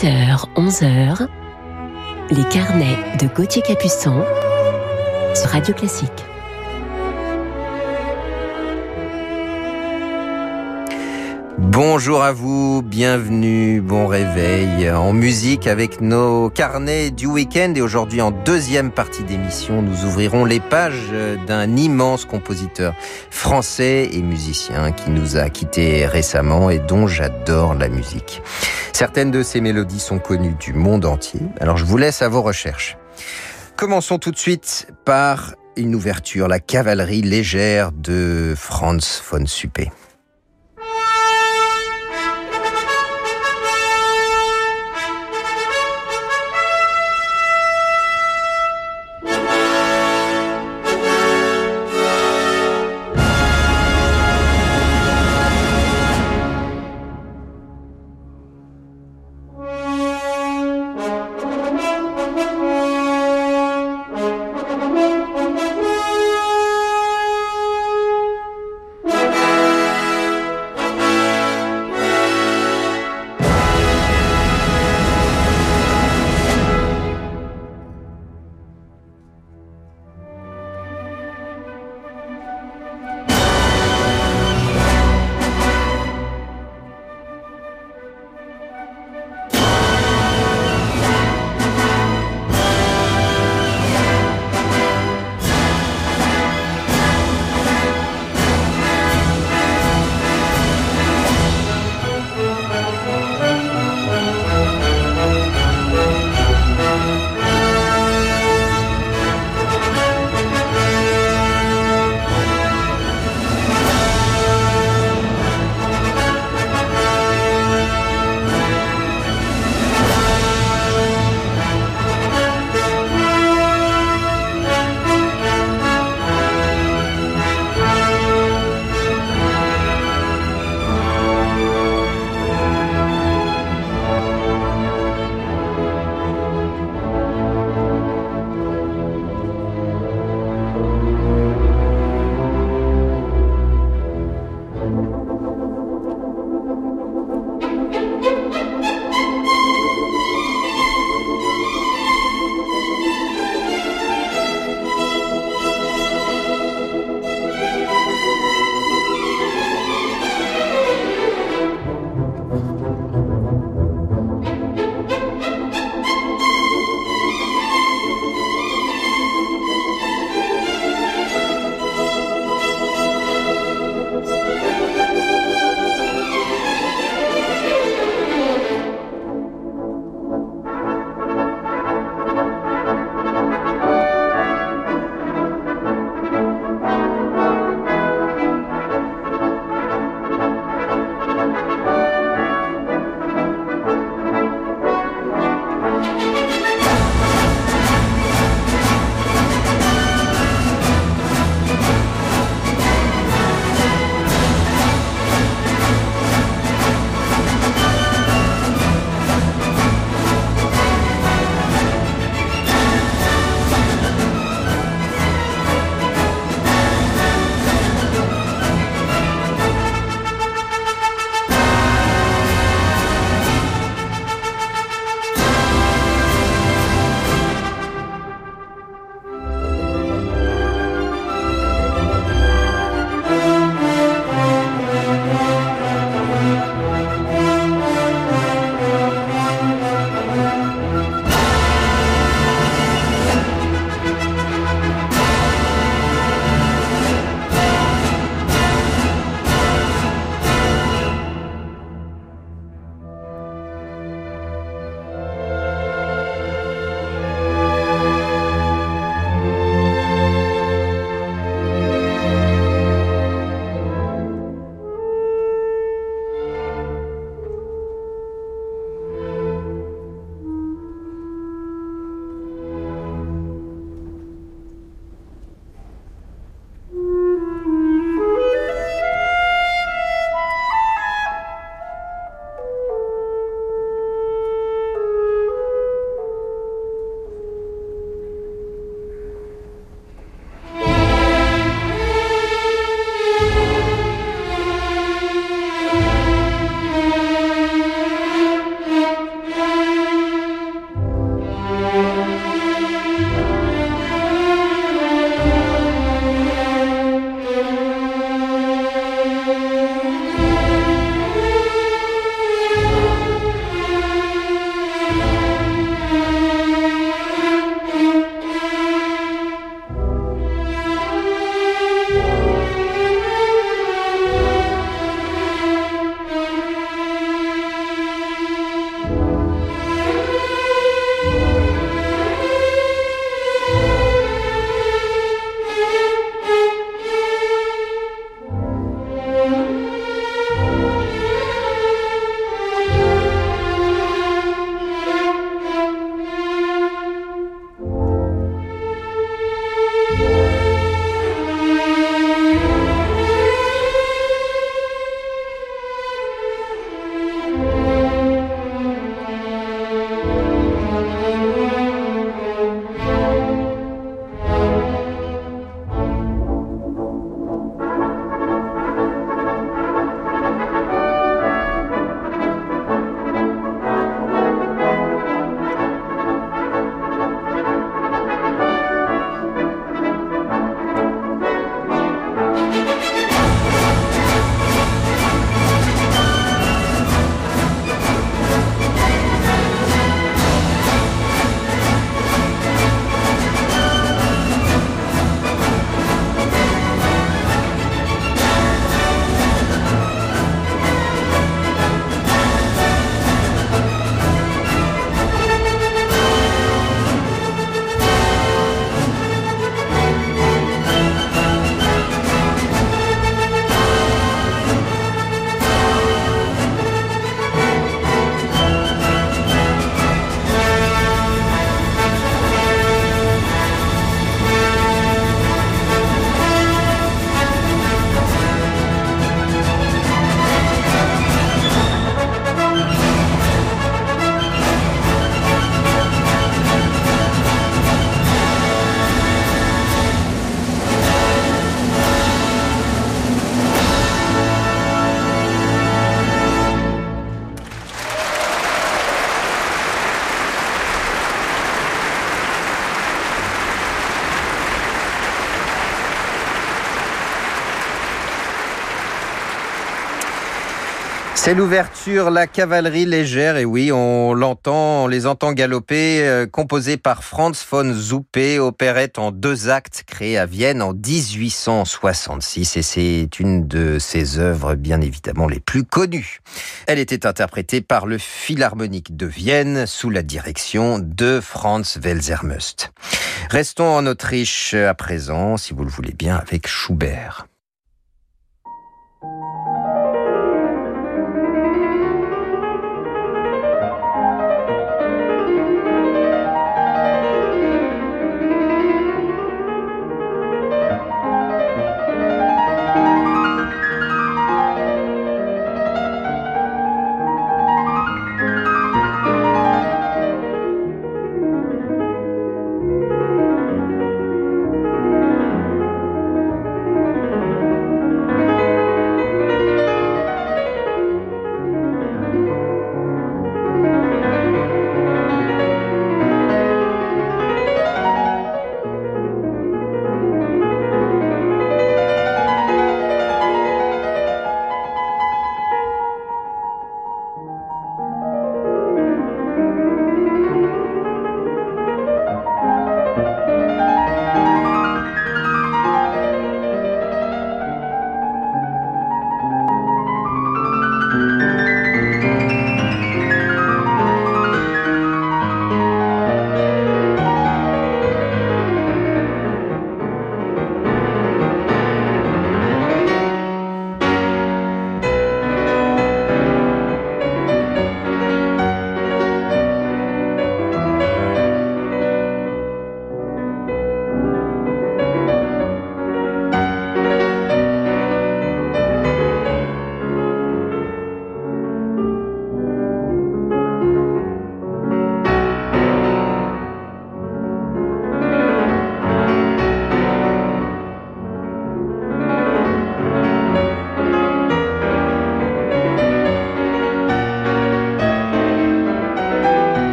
10h, 11h, les carnets de Gauthier Capuçon sur Radio Classique. Bonjour à vous, bienvenue, bon réveil en musique avec nos carnets du week-end et aujourd'hui en deuxième partie d'émission nous ouvrirons les pages d'un immense compositeur français et musicien qui nous a quittés récemment et dont j'adore la musique. Certaines de ses mélodies sont connues du monde entier, alors je vous laisse à vos recherches. Commençons tout de suite par une ouverture, la cavalerie légère de Franz von Suppé. L'ouverture, la cavalerie légère, et oui, on l'entend, on les entend galoper, euh, composée par Franz von Zuppe, opérette en deux actes, créée à Vienne en 1866, et c'est une de ses œuvres, bien évidemment, les plus connues. Elle était interprétée par le Philharmonique de Vienne, sous la direction de Franz Welsermust. Restons en Autriche à présent, si vous le voulez bien, avec Schubert.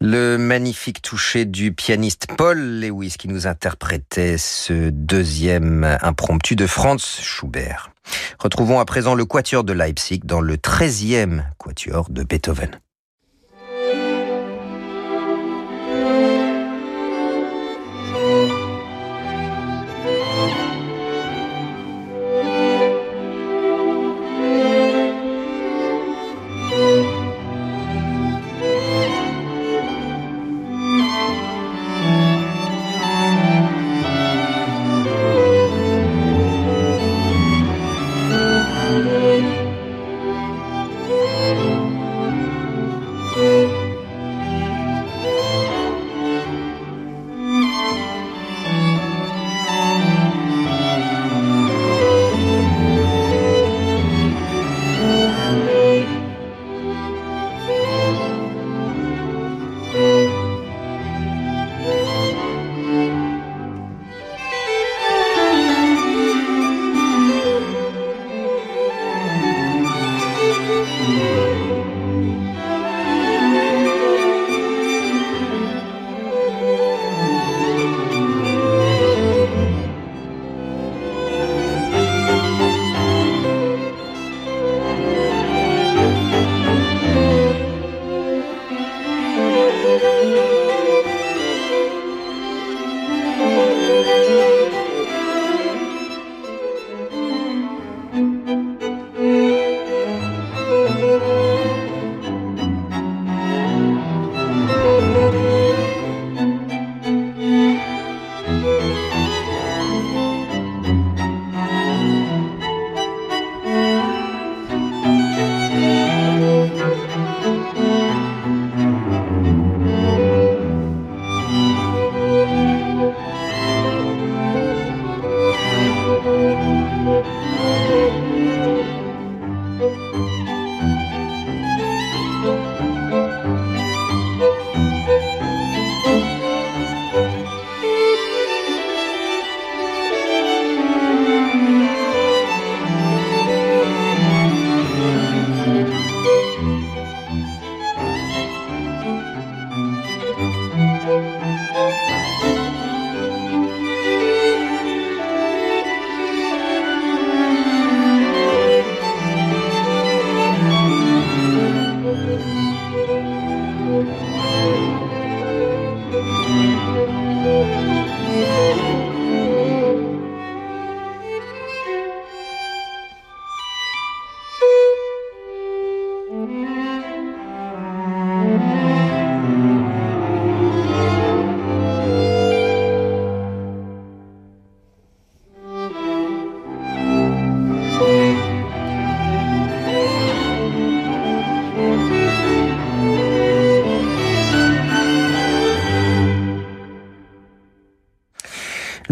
Le magnifique toucher du pianiste Paul Lewis qui nous interprétait ce deuxième impromptu de Franz Schubert. Retrouvons à présent le quatuor de Leipzig dans le 13e quatuor de Beethoven.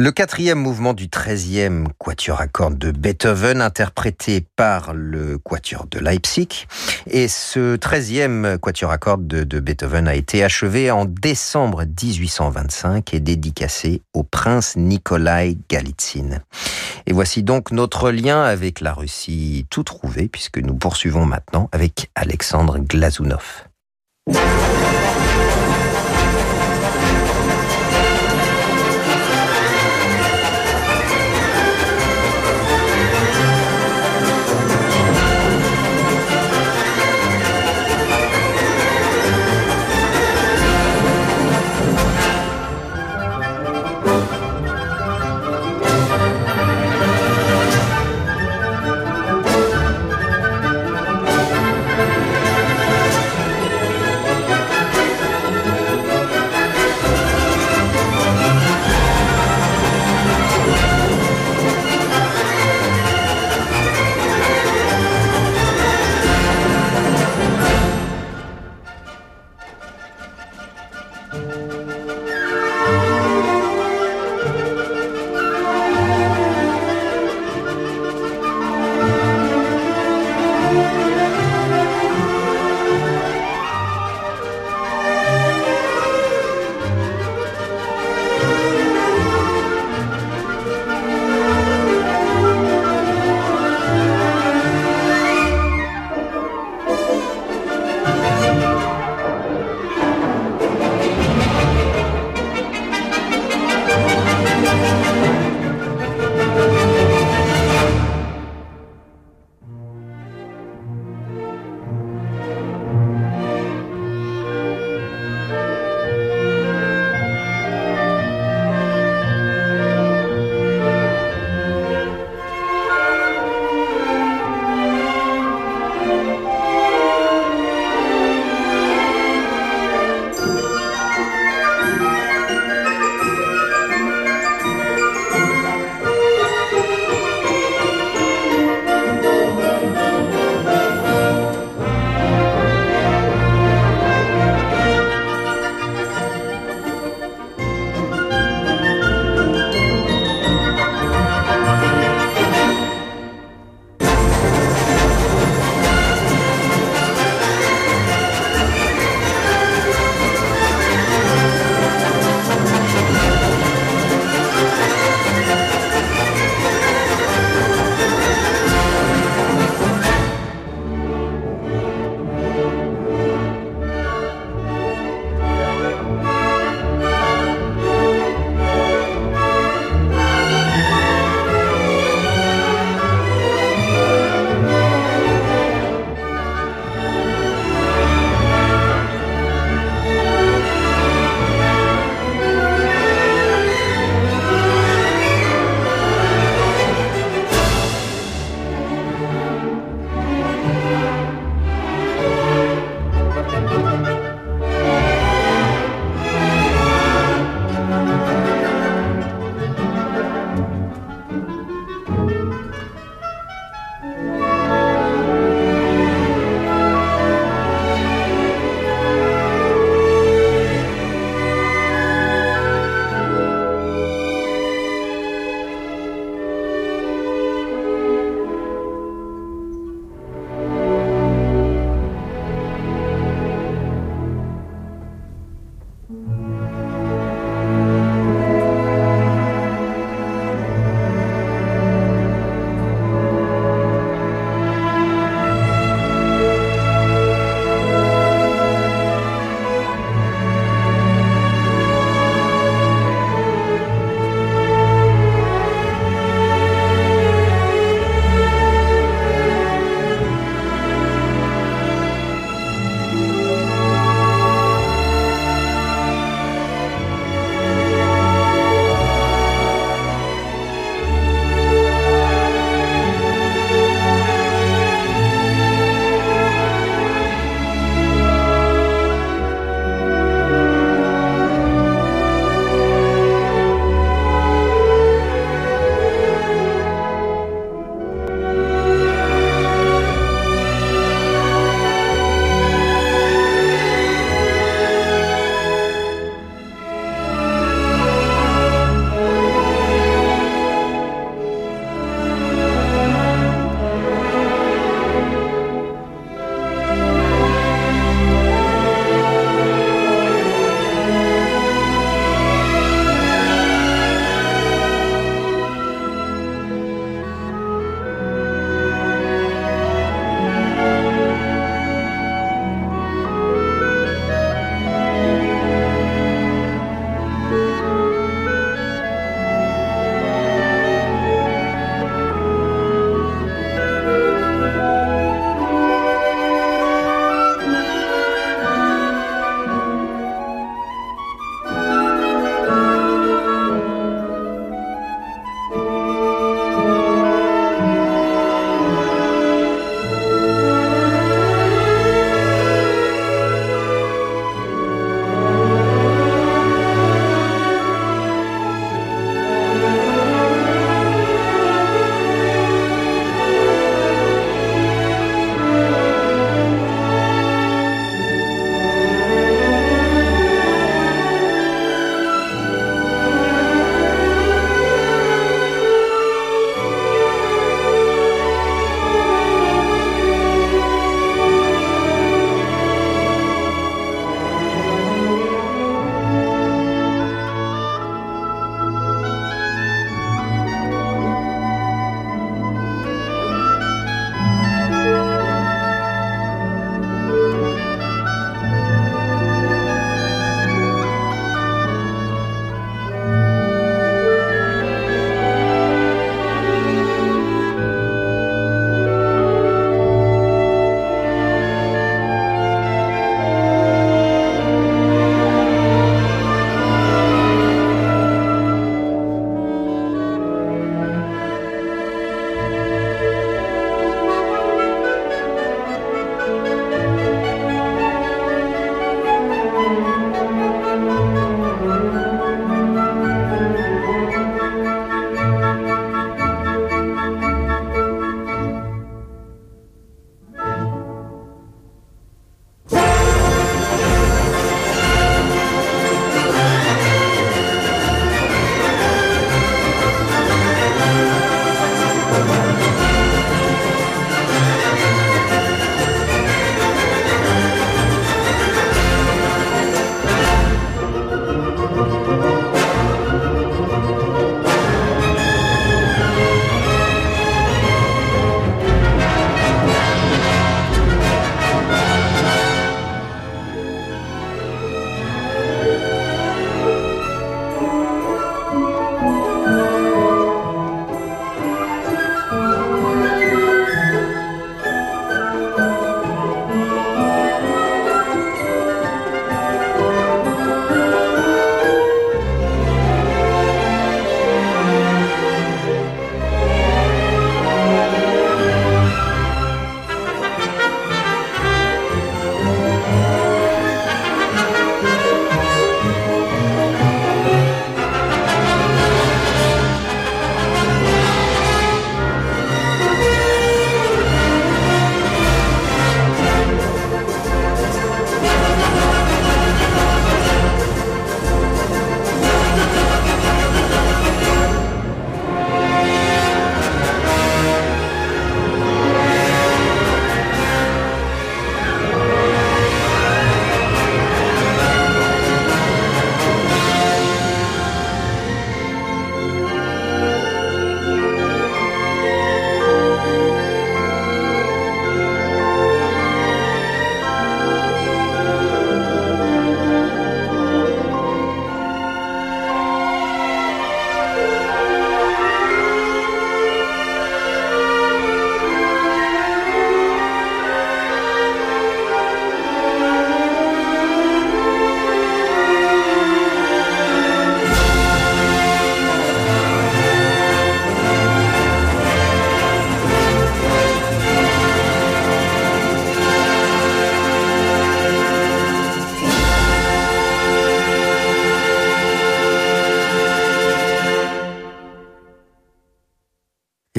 Le quatrième mouvement du treizième quatuor à cordes de Beethoven, interprété par le quatuor de Leipzig. Et ce treizième quatuor à cordes de, Beethoven a été achevé en décembre 1825 et dédicacé au prince Nikolai Galitzin. Et voici donc notre lien avec la Russie tout trouvé, puisque nous poursuivons maintenant avec Alexandre Glazunov.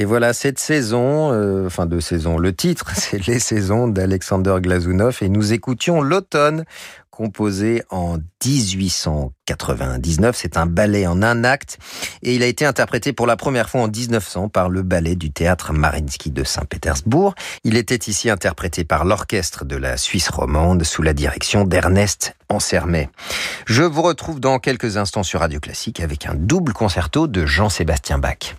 Voilà cette saison, euh, enfin deux saisons, le titre c'est Les saisons d'Alexander Glazunov et nous écoutions l'automne composé en 1899. C'est un ballet en un acte et il a été interprété pour la première fois en 1900 par le ballet du théâtre Marinsky de Saint-Pétersbourg. Il était ici interprété par l'orchestre de la Suisse romande sous la direction d'Ernest Ansermet. Je vous retrouve dans quelques instants sur Radio Classique avec un double concerto de Jean-Sébastien Bach.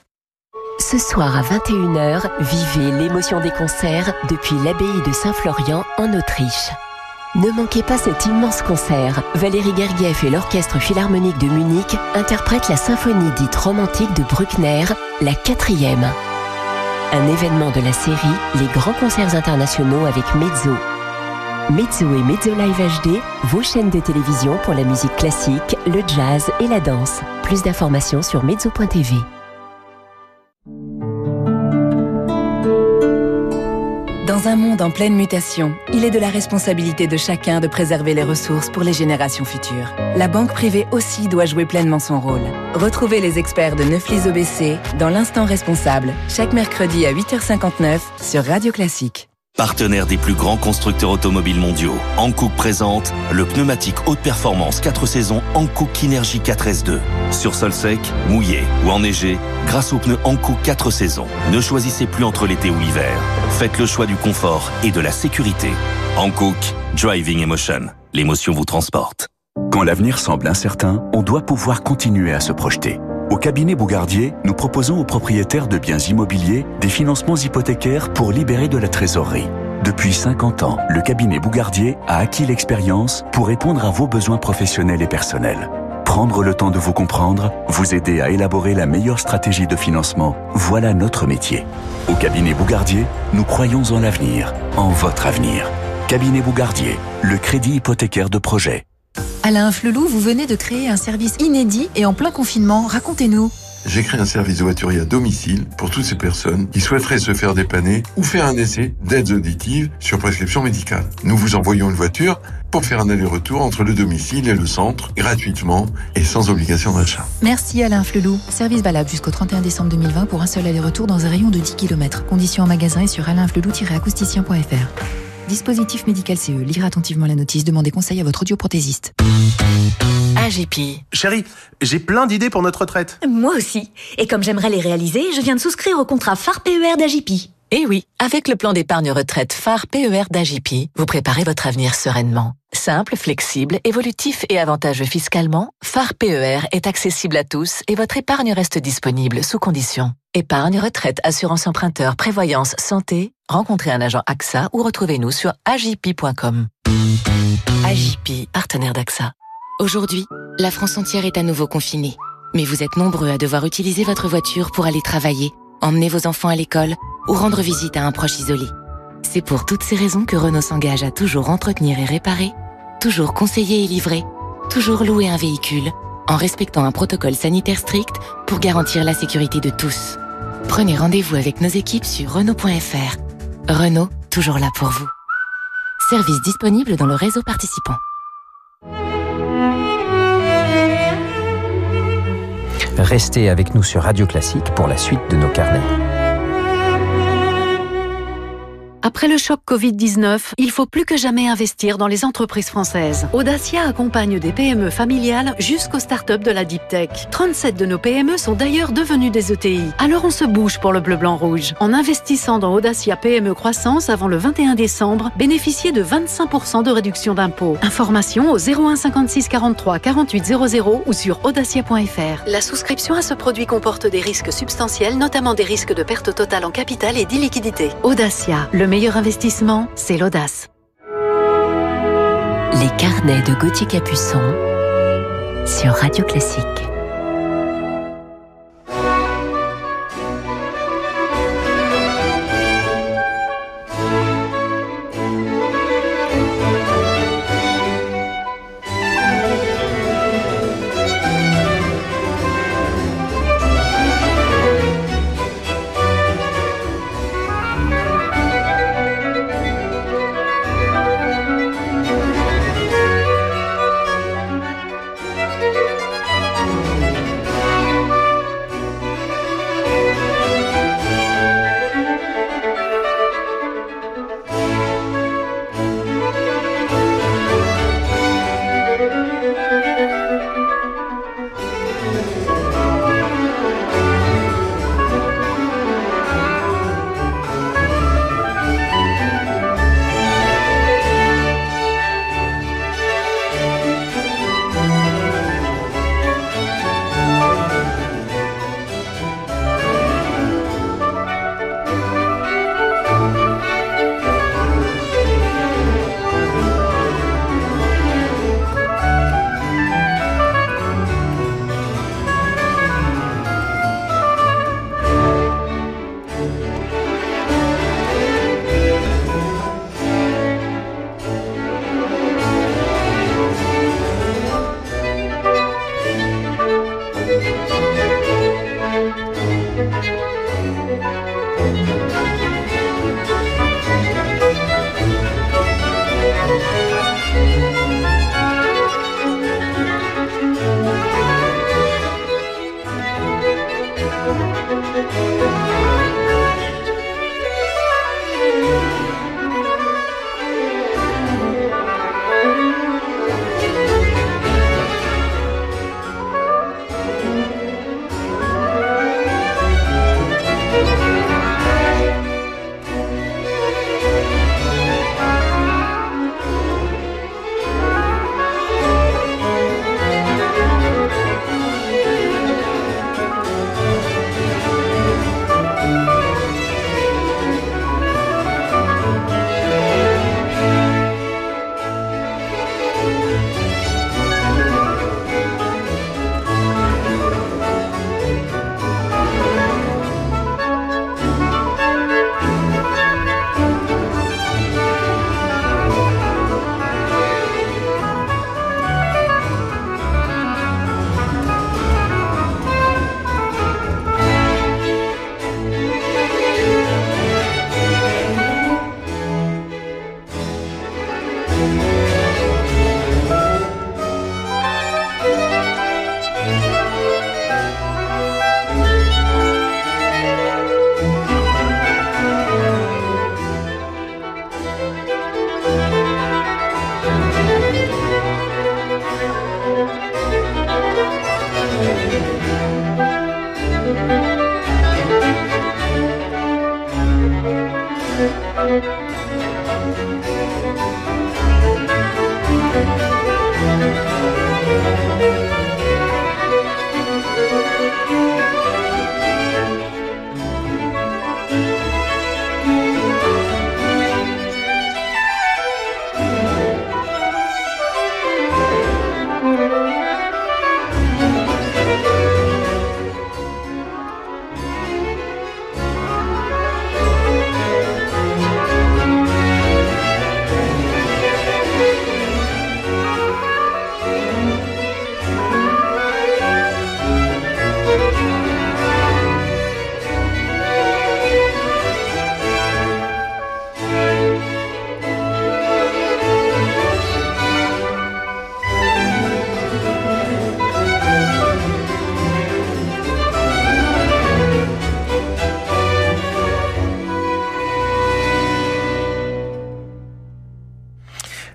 Ce soir à 21h, vivez l'émotion des concerts depuis l'abbaye de Saint-Florian en Autriche. Ne manquez pas cet immense concert. Valérie Gergiev et l'Orchestre Philharmonique de Munich interprètent la symphonie dite romantique de Bruckner, la quatrième. Un événement de la série Les grands concerts internationaux avec Mezzo. Mezzo et Mezzo Live HD, vos chaînes de télévision pour la musique classique, le jazz et la danse. Plus d'informations sur mezzo.tv. Dans un monde en pleine mutation, il est de la responsabilité de chacun de préserver les ressources pour les générations futures. La banque privée aussi doit jouer pleinement son rôle. Retrouvez les experts de Neuflis OBC dans l'instant responsable, chaque mercredi à 8h59 sur Radio Classique. Partenaire des plus grands constructeurs automobiles mondiaux, Hankook présente le pneumatique haute performance 4 saisons Hankook Kinergy 4S2. Sur sol sec, mouillé ou enneigé, grâce aux pneus Hankook 4 saisons, ne choisissez plus entre l'été ou l'hiver. Faites le choix du confort et de la sécurité. Hankook, Driving Emotion. L'émotion vous transporte. Quand l'avenir semble incertain, on doit pouvoir continuer à se projeter. Au cabinet Bougardier, nous proposons aux propriétaires de biens immobiliers des financements hypothécaires pour libérer de la trésorerie. Depuis 50 ans, le cabinet Bougardier a acquis l'expérience pour répondre à vos besoins professionnels et personnels. Prendre le temps de vous comprendre, vous aider à élaborer la meilleure stratégie de financement, voilà notre métier. Au cabinet Bougardier, nous croyons en l'avenir, en votre avenir. Cabinet Bougardier, le crédit hypothécaire de projet. Alain Flelou, vous venez de créer un service inédit et en plein confinement. Racontez-nous. J'ai créé un service de voiturier à domicile pour toutes ces personnes qui souhaiteraient se faire dépanner ou faire un essai d'aides auditives sur prescription médicale. Nous vous envoyons une voiture pour faire un aller-retour entre le domicile et le centre gratuitement et sans obligation d'achat. Merci Alain Flelou. Service valable jusqu'au 31 décembre 2020 pour un seul aller-retour dans un rayon de 10 km. Conditions en magasin et sur alainflelou-acousticien.fr. Dispositif médical CE. Lire attentivement la notice. Demandez conseil à votre audioprothésiste. AGP. Chérie, j'ai plein d'idées pour notre retraite. Moi aussi. Et comme j'aimerais les réaliser, je viens de souscrire au contrat phare PER d'AGP. Eh oui, avec le plan d'épargne retraite phare PER d'AGP, vous préparez votre avenir sereinement. Simple, flexible, évolutif et avantageux fiscalement, phare PER est accessible à tous et votre épargne reste disponible sous conditions. Épargne, retraite, assurance emprunteur, prévoyance, santé, rencontrez un agent AXA ou retrouvez-nous sur agip.com. AGP, partenaire d'AXA. Aujourd'hui, la France entière est à nouveau confinée. Mais vous êtes nombreux à devoir utiliser votre voiture pour aller travailler, emmener vos enfants à l'école ou rendre visite à un proche isolé. C'est pour toutes ces raisons que Renault s'engage à toujours entretenir et réparer, toujours conseiller et livrer, toujours louer un véhicule, en respectant un protocole sanitaire strict pour garantir la sécurité de tous. Prenez rendez-vous avec nos équipes sur Renault.fr. Renault, toujours là pour vous. Service disponible dans le réseau participant. Restez avec nous sur Radio Classique pour la suite de nos carnets. Après le choc Covid-19, il faut plus que jamais investir dans les entreprises françaises. Audacia accompagne des PME familiales jusqu'aux startups de la deep tech. 37 de nos PME sont d'ailleurs devenues des ETI. Alors on se bouge pour le bleu blanc rouge. En investissant dans Audacia PME Croissance avant le 21 décembre, bénéficiez de 25% de réduction d'impôts. Information au 01 56 43 48 00 ou sur audacia.fr. La souscription à ce produit comporte des risques substantiels, notamment des risques de perte totale en capital et d'illiquidité. Audacia, le meilleur investissement, c'est l'audace. Les carnets de Gauthier Capuçon sur Radio Classique.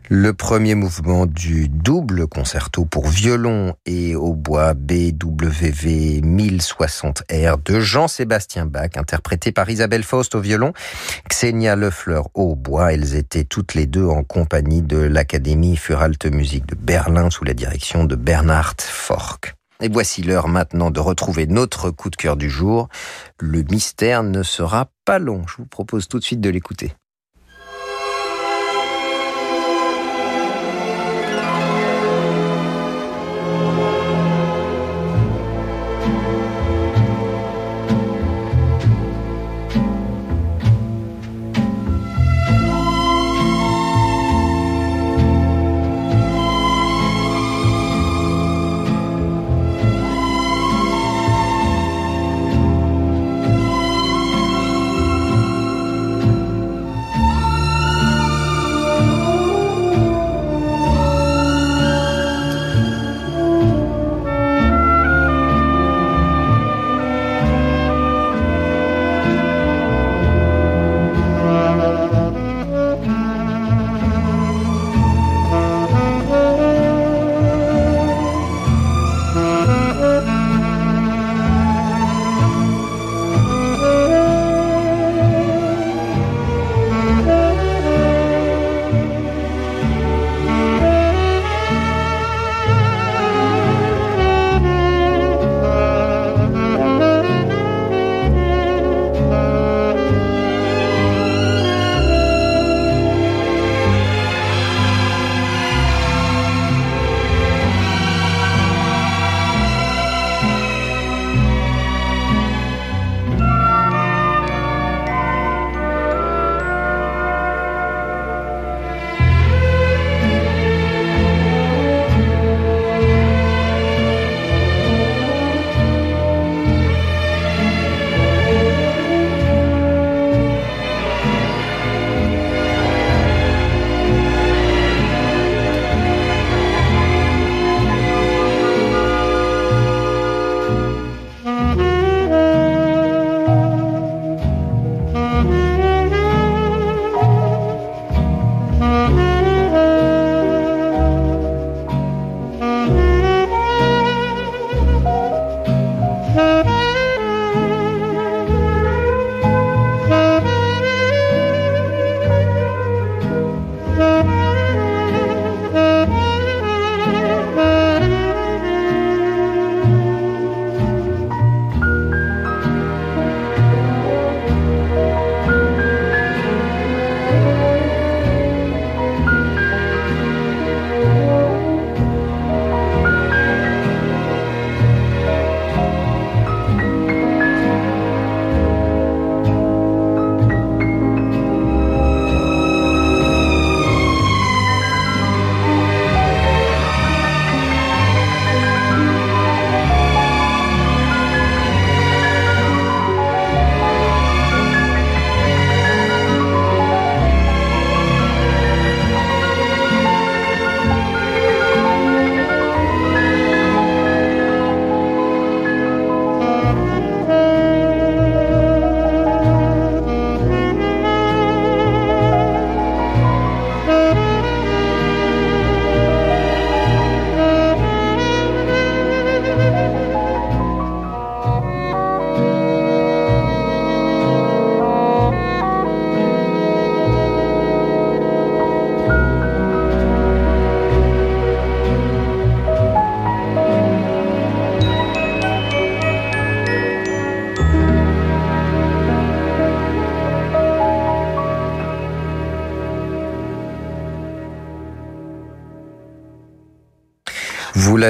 Le premier mouvement du double concerto pour violon et au bois BWV 1060R de Jean-Sébastien Bach, interprété par Isabelle Faust au violon, Xenia Lefleur au bois. Elles étaient toutes les deux en compagnie de l'Académie Furalte Musique de Berlin sous la direction de Bernhard Fork. Et voici l'heure maintenant de retrouver notre coup de cœur du jour. Le mystère ne sera pas long. Je vous propose tout de suite de l'écouter.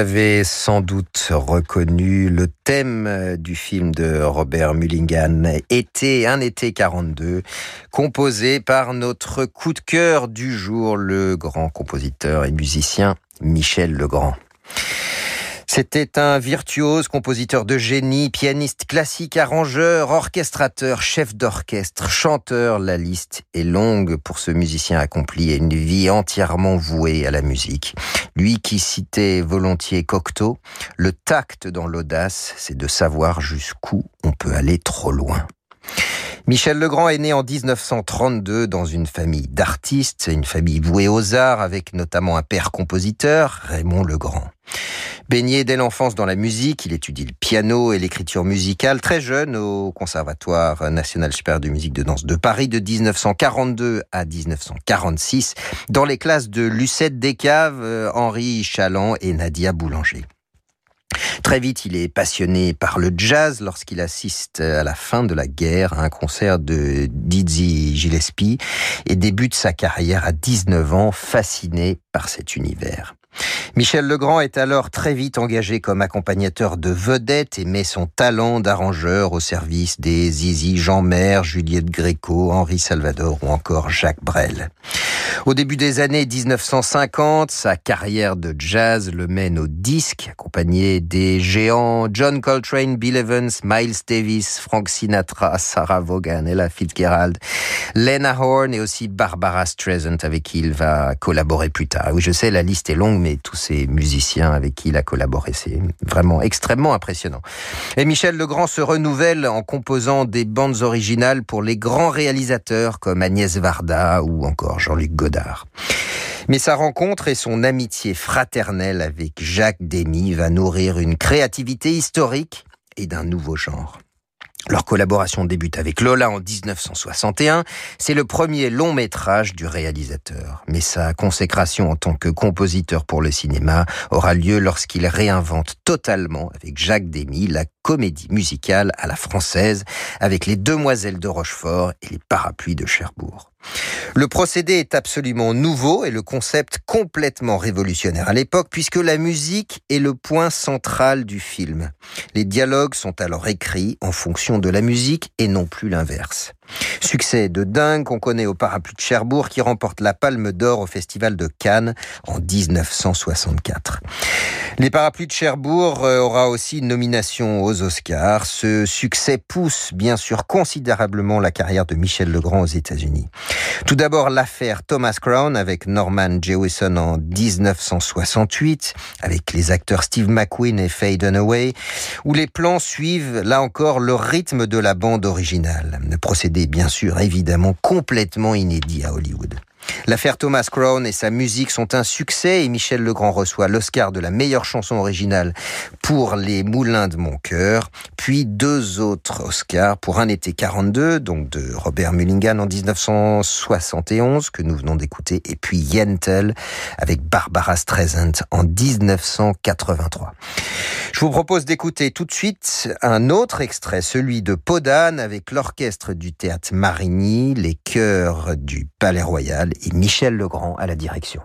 L'avez sans doute reconnu, le thème du film de Robert Mulligan, Été, un été 42, composé par notre coup de cœur du jour, le grand compositeur et musicien Michel Legrand. C'était un virtuose, compositeur de génie, pianiste classique, arrangeur, orchestrateur, chef d'orchestre, chanteur. La liste est longue pour ce musicien accompli et une vie entièrement vouée à la musique. Lui qui citait volontiers Cocteau, le tact dans l'audace, c'est de savoir jusqu'où on peut aller trop loin. Michel Legrand est né en 1932 dans une famille d'artistes, une famille vouée aux arts avec notamment un père compositeur, Raymond Legrand. Baigné dès l'enfance dans la musique, il étudie le piano et l'écriture musicale très jeune au Conservatoire national supérieur de musique de danse de Paris de 1942 à 1946 dans les classes de Lucette Descaves, euh, Henri Chaland et Nadia Boulanger. Très vite, il est passionné par le jazz lorsqu'il assiste à la fin de la guerre à un concert de Dizzy Gillespie et débute sa carrière à 19 ans fasciné par cet univers. Michel Legrand est alors très vite engagé comme accompagnateur de vedettes et met son talent d'arrangeur au service des Zizi Jean Mer, Juliette Gréco, Henri Salvador ou encore Jacques Brel. Au début des années 1950, sa carrière de jazz le mène au disque, accompagné des géants John Coltrane, Bill Evans, Miles Davis, Frank Sinatra, Sarah Vaughan, Ella Fitzgerald, Lena Horne et aussi Barbara Streisand avec qui il va collaborer plus tard. Je sais, la liste est longue, mais tous ces musiciens avec qui il a collaboré, c'est vraiment extrêmement impressionnant. Et Michel Legrand se renouvelle en composant des bandes originales pour les grands réalisateurs comme Agnès Varda ou encore Jean-Luc Godard. Mais sa rencontre et son amitié fraternelle avec Jacques Demy va nourrir une créativité historique et d'un nouveau genre. Leur collaboration débute avec Lola en 1961. C'est le premier long métrage du réalisateur. Mais sa consécration en tant que compositeur pour le cinéma aura lieu lorsqu'il réinvente totalement avec Jacques Demy la comédie musicale à la française avec les Demoiselles de Rochefort et les Parapluies de Cherbourg. Le procédé est absolument nouveau et le concept complètement révolutionnaire à l'époque puisque la musique est le point central du film. Les dialogues sont alors écrits en fonction de la musique et non plus l'inverse. Succès de dingue qu'on connaît au parapluie de Cherbourg qui remporte la Palme d'Or au Festival de Cannes en 1964. Les parapluies de Cherbourg euh, aura aussi une nomination aux Oscars. Ce succès pousse bien sûr considérablement la carrière de Michel Legrand aux États-Unis. Tout d'abord l'affaire Thomas Crown avec Norman Jewison en 1968, avec les acteurs Steve McQueen et Faye Dunaway, où les plans suivent là encore le rythme de la bande originale. Bien sûr évidemment complètement inédit à Hollywood. L'affaire Thomas Crown et sa musique sont un succès et Michel Legrand reçoit l'Oscar de la meilleure chanson originale pour Les Moulins de mon cœur, puis deux autres Oscars pour Un été 42, donc de Robert Mulligan en 1971 que nous venons d'écouter, et puis Yentl avec Barbara Streisand en 1983. Je vous propose d'écouter tout de suite un autre extrait, celui de Podane avec l'orchestre du théâtre Marigny, les chœurs du Palais Royal et Michel Legrand à la direction.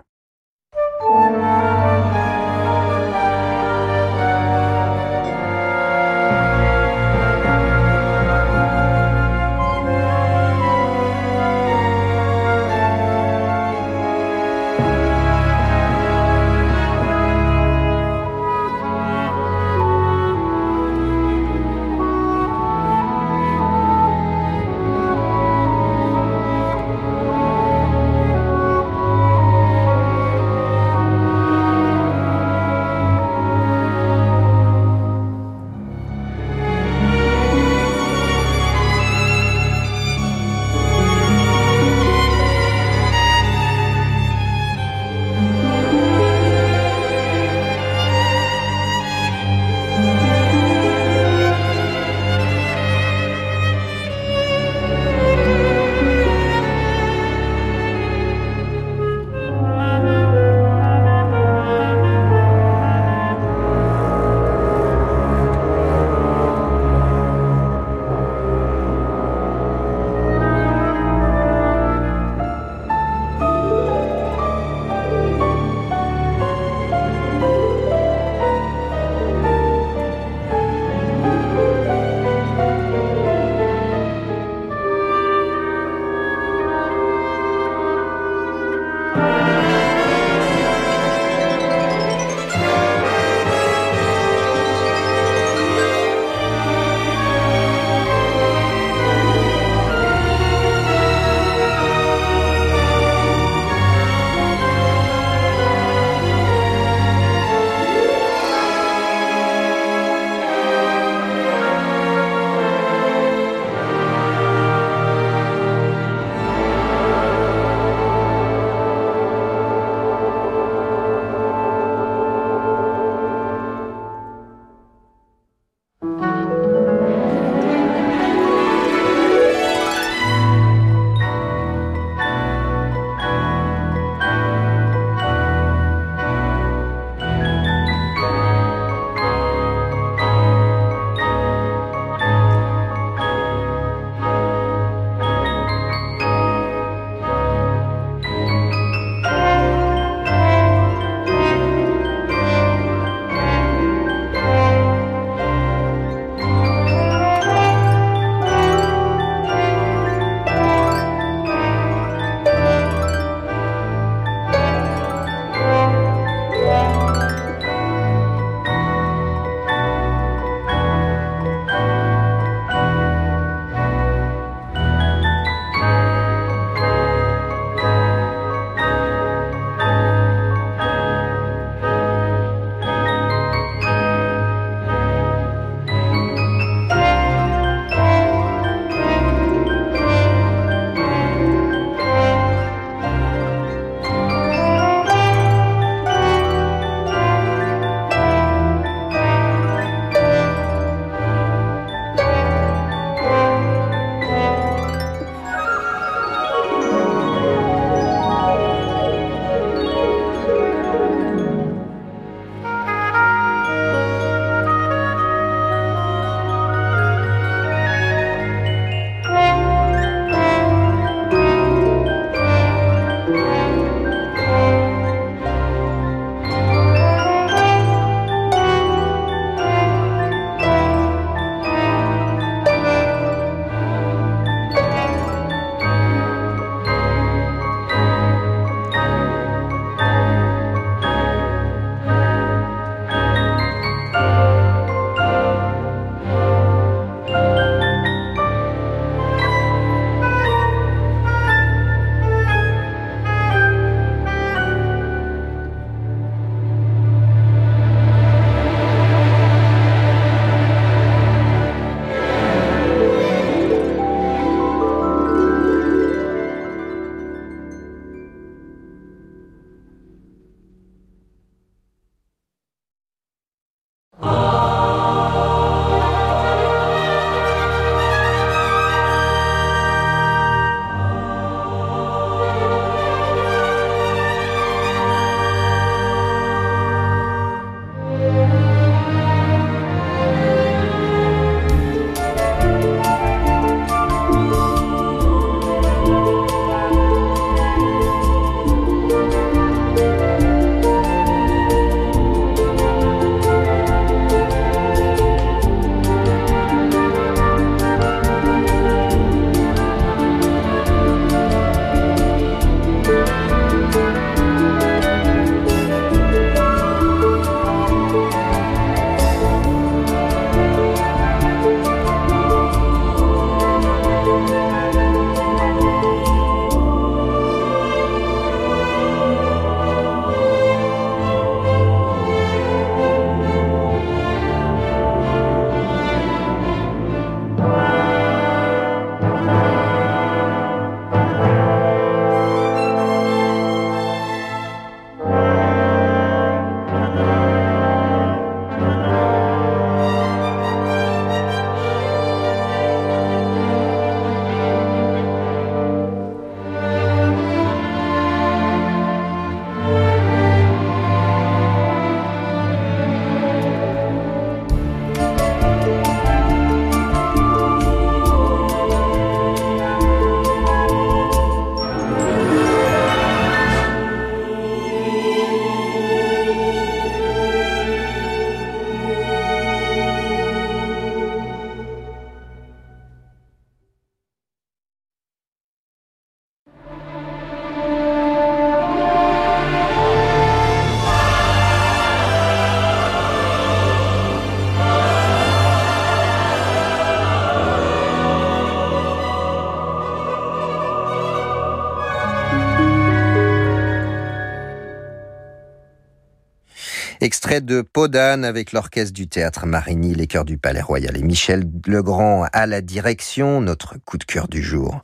Extrait de Podane avec l'orchestre du théâtre Marigny, les chœurs du Palais Royal et Michel Legrand à la direction, notre coup de cœur du jour.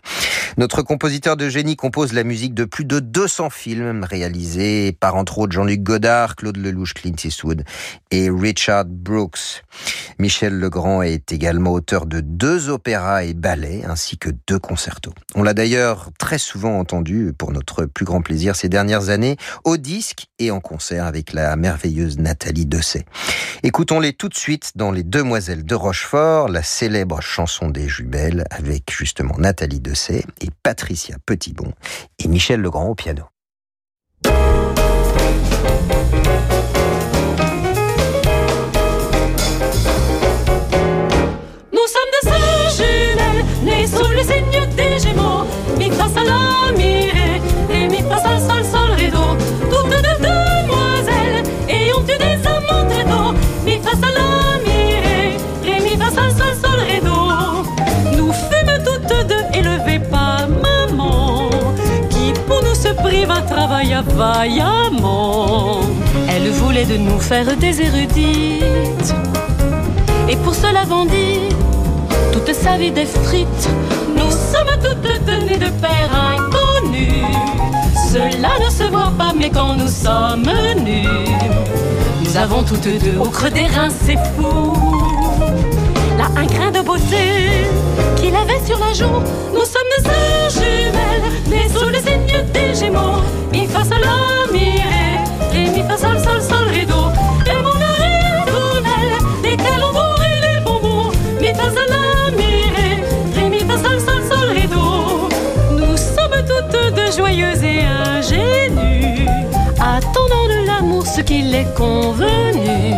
Notre compositeur de génie compose la musique de plus de 200 films réalisés par entre autres Jean-Luc Godard, Claude Lelouch, Clint Eastwood et Richard Brooks. Michel Legrand est également auteur de deux opéras et ballets ainsi que deux concertos. On l'a d'ailleurs très souvent entendu pour notre plus grand plaisir ces dernières années au disque et en concert avec la merveilleuse Nathalie Dessay. Écoutons-les tout de suite dans Les Demoiselles de Rochefort, la célèbre chanson des jumelles avec justement Nathalie Dessay et Patricia Petitbon et Michel Legrand au piano. Vaillamment. Elle voulait de nous faire des érudites. Et pour cela vendit toute sa vie des. Nous sommes toutes deux nées de pères inconnus. Cela ne se voit pas, mais quand nous sommes nus, nous avons toutes deux au creux des reins, c'est fou. Là, un grain de beauté qu'il avait sur la joue. Nous sommes des jumelles, est convenu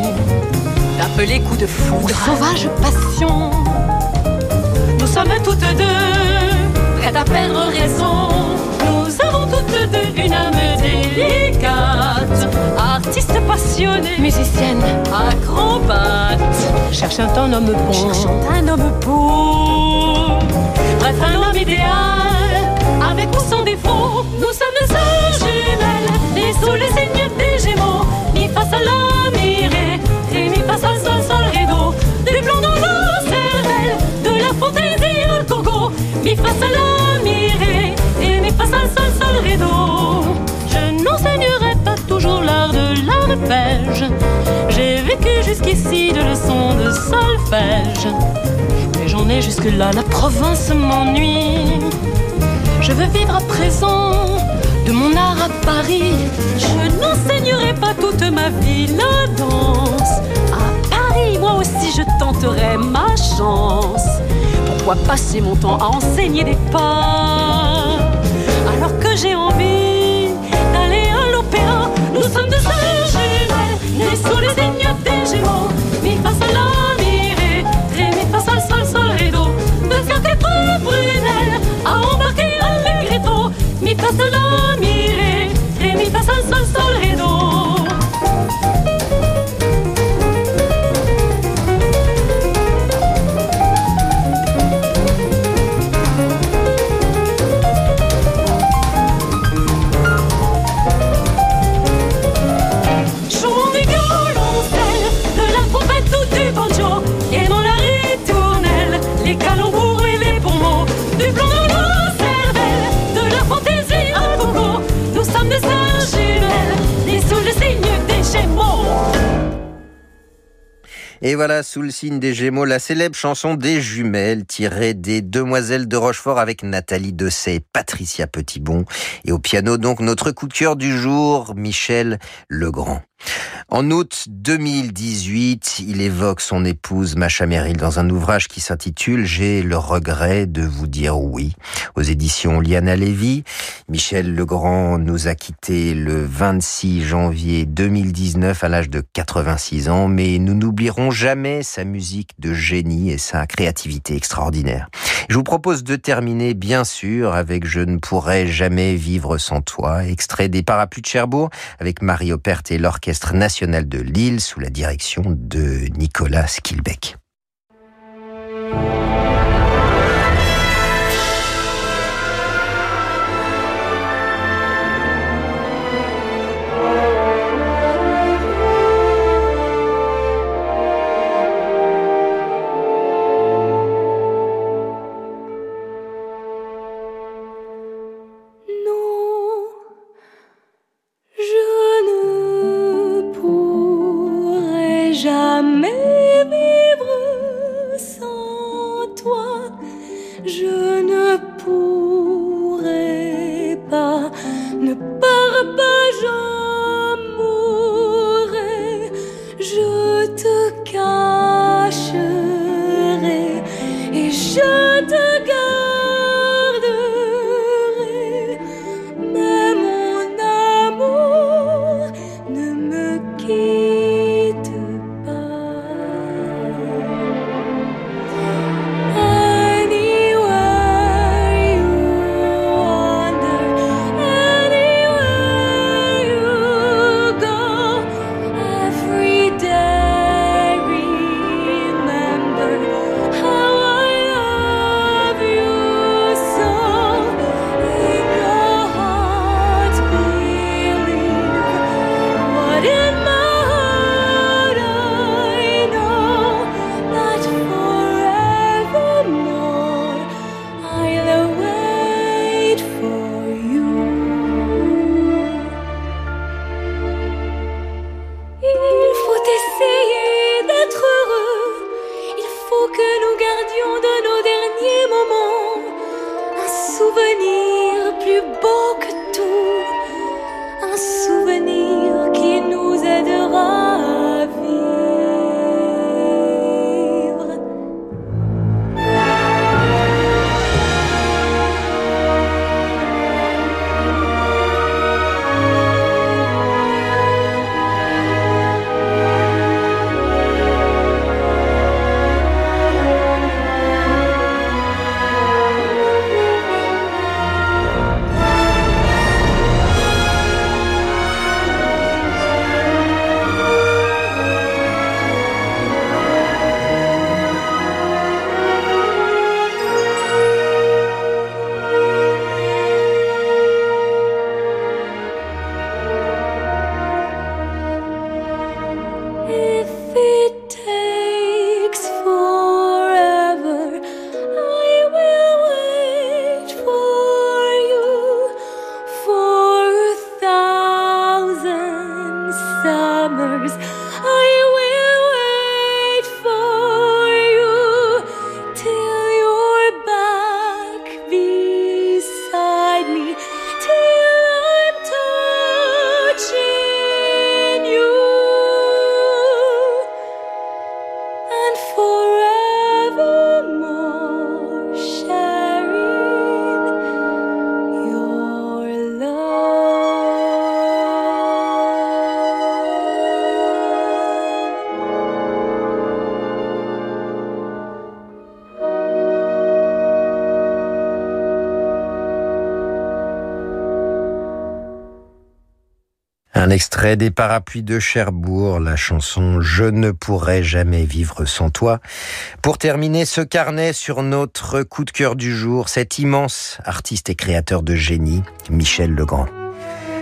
d'appeler coup de foudre, sauvage passion. Nous sommes toutes deux prêtes à perdre raison. Nous avons toutes deux une âme délicate, artiste passionnée, musicienne, acrobate. Cherchant un homme bon, cherchant un homme beau. Bref, un homme idéal, avec ou sans défaut. Nous sommes sœurs jumelles, nées sous le signe des Gémeaux. Fa sol la mi ré, ré mi fa sol sol sol ré do. Du plomb dans la cervelle, de la fantaisie au Congo. Mi fa sol la mi ré, et mi fa sol sol sol ré. Je n'enseignerai pas toujours l'art de l'arpège. J'ai vécu jusqu'ici de leçons de solfège. Mais j'en ai jusque-là, la province m'ennuie. Je veux vivre à présent de mon art à Paris. Je n'enseignerai pas toute ma vie la danse. À Paris, moi aussi, je tenterai ma chance. Pourquoi passer mon temps à enseigner des pas? Alors que j'ai envie d'aller à l'opéra? Nous sommes deux sœurs jumelles, nées sous les des Gémeaux. Mi fa sol la mi ré, ré mi fa sol sol voilà, sous le signe des Gémeaux, la célèbre chanson des jumelles tirée des Demoiselles de Rochefort avec Nathalie Dessay Patricia Petitbon. Et au piano, donc, notre coup de cœur du jour, Michel Legrand. En août 2018, il évoque son épouse Macha Merrill dans un ouvrage qui s'intitule J'ai le regret de vous dire oui aux éditions Liana Lévy. Michel Legrand nous a quittés le 26 janvier 2019 à l'âge de 86 ans, mais nous n'oublierons jamais sa musique de génie et sa créativité extraordinaire. Je vous propose de terminer, bien sûr, avec Je ne pourrai jamais vivre sans toi, extrait des Parapluies de Cherbourg avec Marie Opert et l'Orchestre national de Lille sous la direction de Nicolas Skilbeck. Des Parapluies de Cherbourg, la chanson Je ne pourrai jamais vivre sans toi. Pour terminer ce carnet sur notre coup de cœur du jour, cet immense artiste et créateur de génie, Michel Legrand.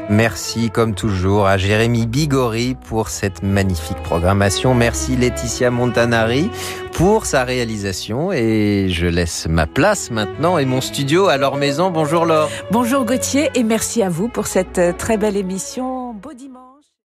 Merci comme toujours à Jérémy Bigori pour cette magnifique programmation. Merci Laetitia Montanari pour sa réalisation et je laisse ma place maintenant et mon studio à Laure Maison. Bonjour Laure. Bonjour Gauthier et merci à vous pour cette euh, très belle émission